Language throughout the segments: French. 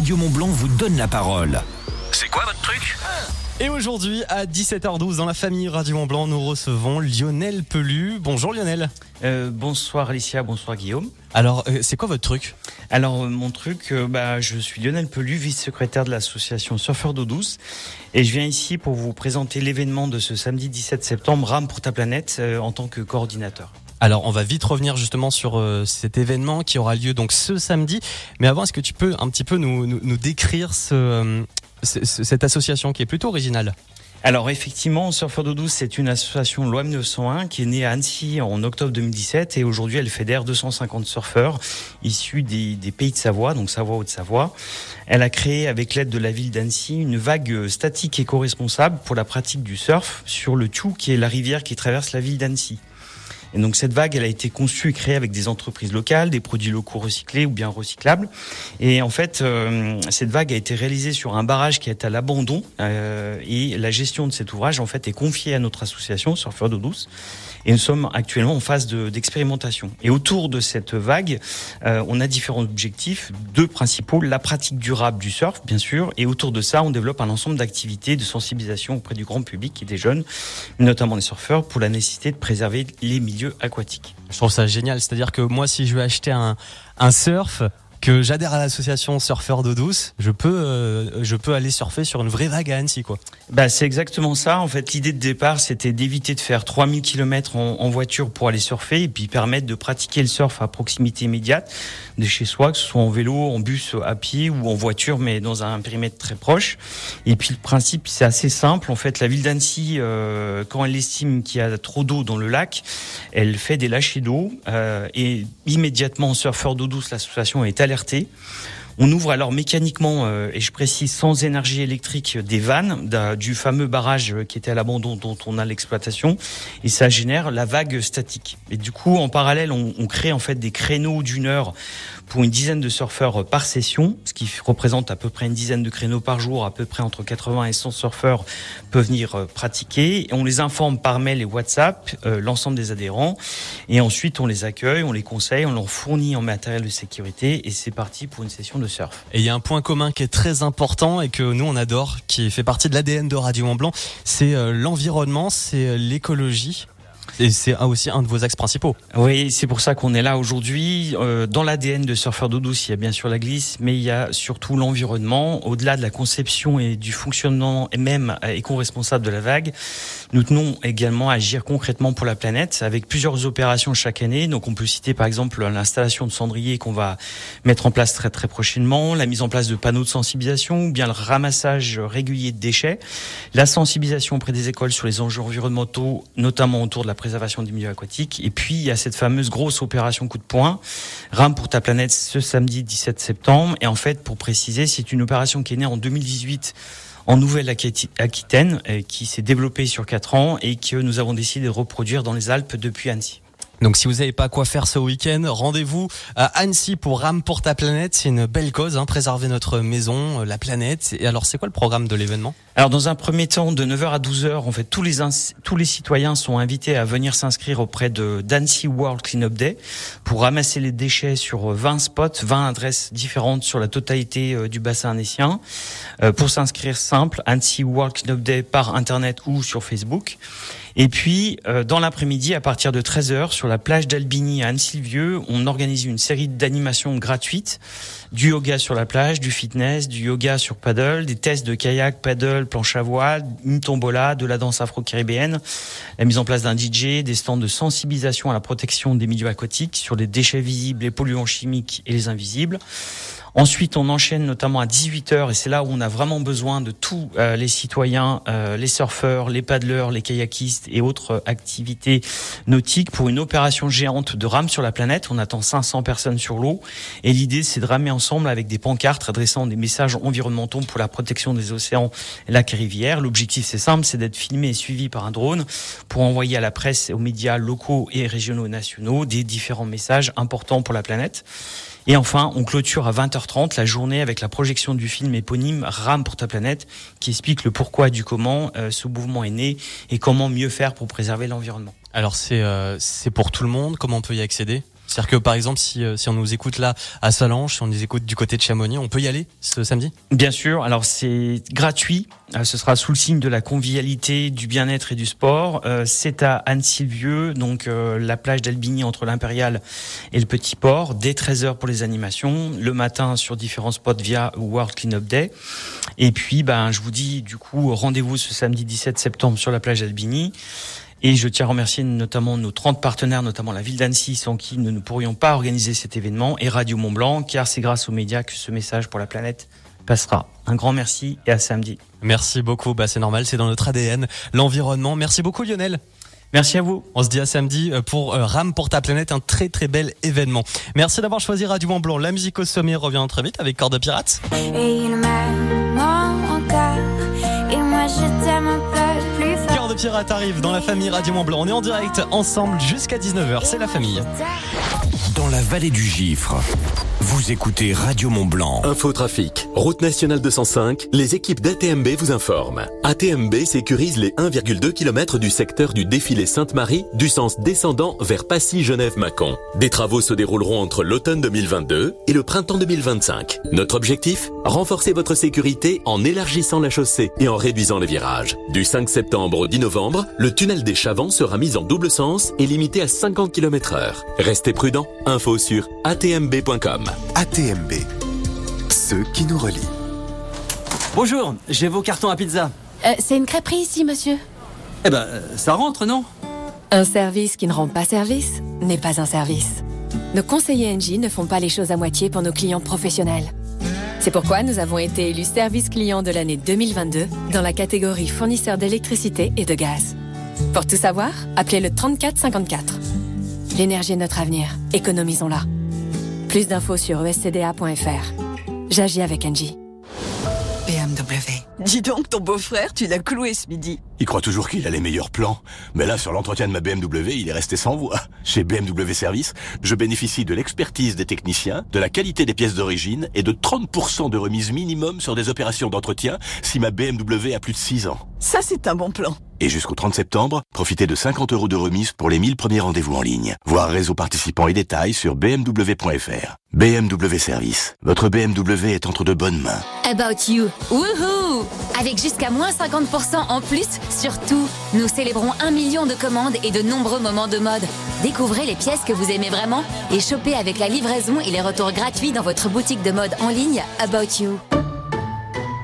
Radio Mont Blanc vous donne la parole. C'est quoi votre truc? Et aujourd'hui, à 17h12, dans la famille Radio Mont Blanc, nous recevons Lionel Pelu. Bonjour Lionel. Euh, bonsoir Alicia, bonsoir Guillaume. Alors, euh, c'est quoi votre truc? Alors, euh, mon truc, euh, bah, je suis Lionel Pelu, vice-secrétaire de l'association Surfeurs d'eau douce. Et je viens ici pour vous présenter l'événement de ce samedi 17 septembre, Rame pour ta planète, euh, en tant que coordinateur. Alors, on va vite revenir justement sur euh, cet événement qui aura lieu donc ce samedi. Mais avant, est-ce que tu peux un petit peu nous, décrire euh, ce- ce- cette association qui est plutôt originale? Alors effectivement, Surfeurs d'eau douce, c'est une association loi 1901 qui est née à Annecy en octobre 2017 et aujourd'hui elle fédère 250 surfeurs issus des, pays de Savoie, donc Savoie Haute-Savoie. Elle a créé avec l'aide de la ville d'Annecy une vague statique éco-responsable pour la pratique du surf sur le Tchou qui est la rivière qui traverse la ville d'Annecy. Et donc cette vague, elle a été conçue et créée avec des entreprises locales, des produits locaux recyclés ou bien recyclables. Et en fait, euh, cette vague a été réalisée sur un barrage qui est à l'abandon. euh, et la gestion de cet ouvrage, en fait, est confiée à notre association Surfeurs d'eau douce. Et nous sommes actuellement en phase de- d'expérimentation. et autour de cette vague, euh, on a différents objectifs, deux principaux la pratique durable du surf, bien sûr, et autour de ça, on développe un ensemble d'activités de sensibilisation auprès du grand public et des jeunes, notamment des surfeurs, pour la nécessité de préserver les milieux aquatiques. Je trouve ça génial. C'est-à-dire que moi, si je veux acheter un surf, que j'adhère à l'association Surfeurs d'eau douce, je peux, euh, je peux aller surfer sur une vraie vague à Annecy, quoi. Bah, c'est exactement ça. En fait, l'idée de départ, c'était d'éviter de faire 3000 km en, voiture pour aller surfer et puis permettre de pratiquer le surf à proximité immédiate de chez soi, que ce soit en vélo, en bus, à pied ou en voiture, mais dans un périmètre très proche. Et puis, le principe, c'est assez simple. En fait, la ville d'Annecy, euh, quand elle estime qu'il y a trop d'eau dans le lac, elle fait des lâchers d'eau euh, et immédiatement, surfeur d'eau douce, l'association est On ouvre alors mécaniquement, euh, et je précise sans énergie électrique, des vannes du fameux barrage euh, qui était à l'abandon dont on a l'exploitation, et ça génère la vague statique. Et du coup, en parallèle, on, on crée en fait des créneaux d'une heure pour une dizaine de surfeurs par session, ce qui représente à peu près une dizaine de créneaux par jour, à peu près entre 80 et 100 surfeurs peuvent venir euh, pratiquer. Et on les informe par mail et WhatsApp, euh, l'ensemble des adhérents, et ensuite on les accueille, on les conseille, on leur fournit en matériel de sécurité, et c'est parti pour une session de surf. Et il y a un point commun qui est très important et que nous on adore, qui fait partie de l'ADN de Radio Mont Blanc, c'est euh, l'environnement, c'est l'écologie. Et c'est aussi un de vos axes principaux. Oui, c'est pour ça qu'on est là aujourd'hui. Euh, dans l'ADN de Surfeur d'eau douce, il y a bien sûr la glisse, mais il y a surtout l'environnement. Au-delà de la conception et du fonctionnement et même éco-responsable de la vague, nous tenons également à agir concrètement pour la planète avec plusieurs opérations chaque année. Donc on peut citer par exemple l'installation de cendriers qu'on va mettre en place très très prochainement, la mise en place de panneaux de sensibilisation ou bien le ramassage régulier de déchets, la sensibilisation auprès des écoles sur les enjeux environnementaux, notamment autour de la préservation des milieux aquatiques. Et puis, il y a cette fameuse grosse opération coup de poing, Rame pour ta planète, ce samedi 17 septembre. Et en fait, pour préciser, c'est une opération qui est née en 2018 en Nouvelle-Aquitaine, euh, qui s'est développée sur quatre ans et que nous avons décidé de reproduire dans les Alpes depuis Annecy. Donc si vous n'avez pas quoi faire ce week-end, rendez-vous à Annecy pour Rame pour ta planète. C'est une belle cause, hein, préserver notre maison, euh, la planète. Et alors c'est quoi le programme de l'événement? Alors dans un premier temps, de 9h à 12h, en fait, tous les tous les citoyens sont invités à venir s'inscrire auprès de d'Annecy World Cleanup Day pour ramasser les déchets sur 20 spots, 20 adresses différentes sur la totalité euh, du bassin annécien. Euh, pour s'inscrire simple, Annecy World Cleanup Day par internet ou sur Facebook. Et puis, euh, dans l'après-midi, à partir de 13h, sur la plage d'Albigny à Anne-Sylvieux, on organise une série d'animations gratuites, du yoga sur la plage, du fitness, du yoga sur paddle, des tests de kayak, paddle, planche à voile, une tombola, de la danse afro-caribéenne, la mise en place d'un DJ, des stands de sensibilisation à la protection des milieux aquatiques sur les déchets visibles, les polluants chimiques et les invisibles. Ensuite, on enchaîne notamment à 18h et c'est là où on a vraiment besoin de tous euh, les citoyens, euh, les surfeurs, les paddleurs, les kayakistes et autres activités nautiques pour une opération géante de rame sur la planète. On attend 500 personnes sur l'eau et l'idée c'est de ramer ensemble avec des pancartes adressant des messages environnementaux pour la protection des océans, lacs et rivières. L'objectif c'est simple, c'est d'être filmé et suivi par un drone pour envoyer à la presse et aux médias locaux et régionaux et nationaux des différents messages importants pour la planète. Et enfin, on clôture à 20h30 la journée avec la projection du film éponyme Rame pour ta planète, qui explique le pourquoi du comment euh, ce mouvement est né et comment mieux faire pour préserver l'environnement. Alors c'est euh, c'est pour tout le monde. Comment on peut y accéder? C'est-à-dire que par exemple, si, si on nous écoute là à Salange, si on nous écoute du côté de Chamonix, on peut y aller ce samedi? Bien sûr. Alors c'est gratuit. Ce sera sous le signe de la convivialité, du bien-être et du sport. C'est à Anne-Sylvieux, donc la plage d'Albigny entre l'Impérial et le Petit Port, dès 13h pour les animations, le matin sur différents spots via World Cleanup Day. Et puis, ben, je vous dis, du coup, rendez-vous ce samedi 17 septembre sur la plage d'Albini. Et je tiens à remercier notamment nos 30 partenaires, notamment la ville d'Annecy, sans qui nous ne pourrions pas organiser cet événement, et Radio Mont Blanc, car c'est grâce aux médias que ce message pour la planète passera. Un grand merci et à samedi. Merci beaucoup, bah c'est normal, c'est dans notre ADN, l'environnement. Merci beaucoup Lionel. Merci à vous. On se dit à samedi pour euh, RAM pour ta planète, un très très bel événement. Merci d'avoir choisi Radio Mont Blanc. La musique au sommet revient très vite avec Corps de Pirates. Et il m'aime encore, et moi je t'aime un peu de Pirate arrive dans la famille Radio Mont Blanc. On est en direct ensemble jusqu'à 19h. C'est la famille. Dans la vallée du Gifre, vous écoutez Radio Mont Blanc. Infotrafic, route nationale 205, les équipes d'ATMB vous informent. ATMB sécurise les 1,2 km du secteur du défilé Sainte-Marie du sens descendant vers Passy-Genève-Mâcon. Des travaux se dérouleront entre l'automne 2022 et le printemps 2025. Notre objectif? Renforcer votre sécurité en élargissant la chaussée et en réduisant les virages. Du 5 septembre au 10 novembre, le tunnel des Chavants sera mis en double sens et limité à 50 km heure. Restez prudents, info sur atmb.com. ATMB, ceux qui nous relient. Bonjour, j'ai vos cartons à pizza. Euh, c'est une crêperie ici, monsieur. Eh ben, euh, ça rentre, non? Un service qui ne rend pas service n'est pas un service. Nos conseillers NJ ne font pas les choses à moitié pour nos clients professionnels. C'est pourquoi nous avons été élus service client de l'année 2022 dans la catégorie fournisseur d'électricité et de gaz. Pour tout savoir, appelez le 3454. L'énergie est notre avenir. Économisons-la. Plus d'infos sur escda.fr. J'agis avec Engie. BMW. Dis donc, ton beau-frère, tu l'as cloué ce midi. Il croit toujours qu'il a les meilleurs plans. Mais là, sur l'entretien de ma BMW, il est resté sans voix. Chez BMW Service, je bénéficie de l'expertise des techniciens, de la qualité des pièces d'origine et de 30% de remise minimum sur des opérations d'entretien si ma BMW a plus de 6 ans. Ça, c'est un bon plan. Et jusqu'au 30 septembre, profitez de 50 euros de remise pour les 1000 premiers rendez-vous en ligne. Voir réseau participants et détails sur bmw.fr. BMW Service. Votre BMW est entre de bonnes mains. About You. Woohoo Avec jusqu'à moins 50% en plus sur tout. Nous célébrons un million de commandes et de nombreux moments de mode. Découvrez les pièces que vous aimez vraiment et chopez avec la livraison et les retours gratuits dans votre boutique de mode en ligne About You.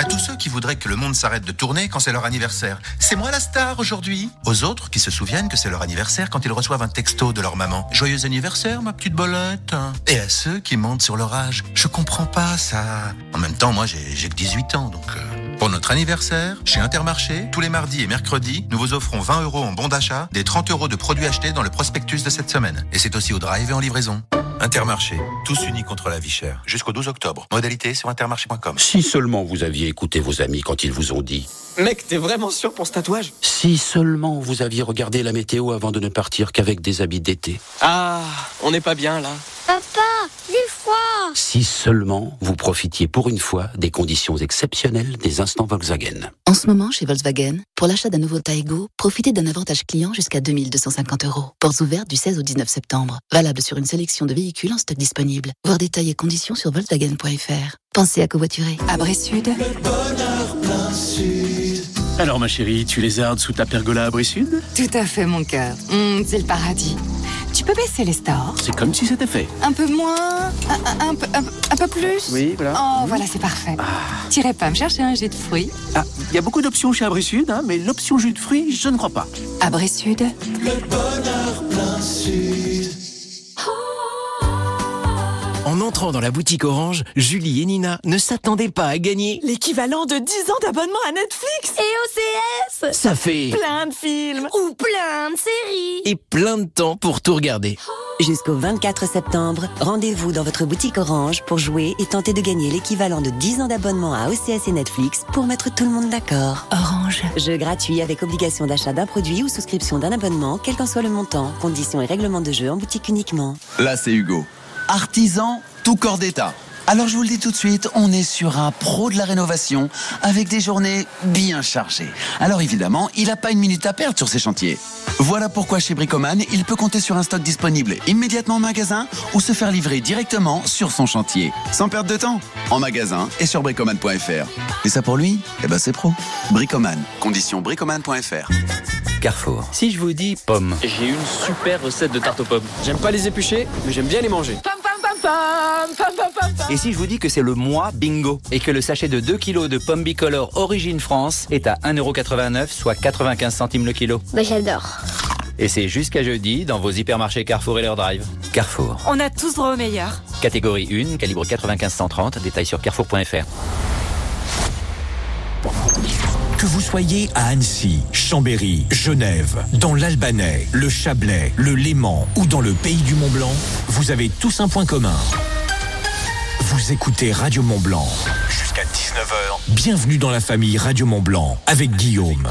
À tous ceux qui voudraient que le monde s'arrête de tourner quand c'est leur anniversaire. C'est moi la star aujourd'hui. Aux autres qui se souviennent que c'est leur anniversaire quand ils reçoivent un texto de leur maman. Joyeux anniversaire, ma petite bolette. Et à ceux qui mentent sur leur âge. Je comprends pas ça. En même temps, moi, j'ai que 18 ans, donc... Euh, pour notre anniversaire, chez Intermarché, tous les mardis et mercredis, nous vous offrons 20 euros en bon d'achat, des 30 euros de produits achetés dans le prospectus de cette semaine. Et c'est aussi au drive et en livraison. Intermarché, tous unis contre la vie chère. Jusqu'au 12 octobre. Modalité sur intermarché.com. Si seulement vous aviez écouté vos amis quand ils vous ont dit. Mec, t'es vraiment sûr pour ce tatouage? Si seulement vous aviez regardé la météo avant de ne partir qu'avec des habits d'été. Ah, on n'est pas bien là. Papa, j'ai froid. Si seulement vous profitiez pour une fois des conditions exceptionnelles des instants Volkswagen. En ce moment, chez Volkswagen, pour l'achat d'un nouveau Taigo, profitez d'un avantage client jusqu'à 2250 euros. Portes ouvertes du 16 au 19 septembre. Valable sur une sélection de véhicules en stock disponible. Voir détails et conditions sur Volkswagen.fr. Pensez à covoiturer. Abré Sud. Le bonheur plein sud. Alors ma chérie, tu lézardes sous ta pergola à Sud? Tout à fait mon cœur. Mmh, c'est le paradis. Tu peux baisser les stores C'est comme si c'était fait. Un peu moins un, un, peu, un, un, peu plus Oui, voilà. Oh, mmh. voilà, c'est parfait. Ah. T'irais pas me chercher un jus de fruits? Ah, il y a beaucoup d'options chez Abri Sud, hein, mais l'option jus de fruits, je ne crois pas. Abri Sud Le bonheur plein sud. En entrant dans la boutique Orange, Julie et Nina ne s'attendaient pas à gagner. L'équivalent de 10 ans d'abonnement à Netflix Et OCS Ça fait plein de films ou plein de séries et plein de temps pour tout regarder. Jusqu'au 24 septembre, rendez-vous dans votre boutique Orange pour jouer et tenter de gagner l'équivalent de 10 ans d'abonnement à OCS et Netflix pour mettre tout le monde d'accord. Orange. Jeu gratuit avec obligation d'achat d'un produit ou souscription d'un abonnement, quel qu'en soit le montant. Conditions et règlements de jeu en boutique uniquement. Là, c'est Hugo. Artisan, tout corps d'état. Alors je vous le dis tout de suite, on est sur un pro de la rénovation avec des journées bien chargées. Alors évidemment, il n'a pas une minute à perdre sur ses chantiers. Voilà pourquoi chez Bricoman, il peut compter sur un stock disponible immédiatement en magasin ou se faire livrer directement sur son chantier. Sans perdre de temps, en magasin et sur bricoman.fr. Et ça pour lui, eh ben c'est pro. Bricoman, condition bricoman.fr. Carrefour. Si je vous dis pomme. J'ai une super recette de tarte aux pommes. J'aime pas les éplucher, mais j'aime bien les manger. Et si je vous dis que c'est le mois bingo et que le sachet de 2 kg de pommes bicolores Origine France est à 1,89€, soit 95 centimes le kilo Bah j'adore. Et c'est jusqu'à jeudi dans vos hypermarchés Carrefour et leur drive. Carrefour. On a tous droit au meilleur. Catégorie 1, calibre 95-130, détail sur carrefour.fr. Vous soyez à Annecy, Chambéry, Genève, dans l'Albanais, le Chablais, le Léman ou dans le pays du Mont Blanc, vous avez tous un point commun. Vous écoutez Radio Mont Blanc. Jusqu'à 19h. Bienvenue dans la famille Radio Mont Blanc avec Guillaume.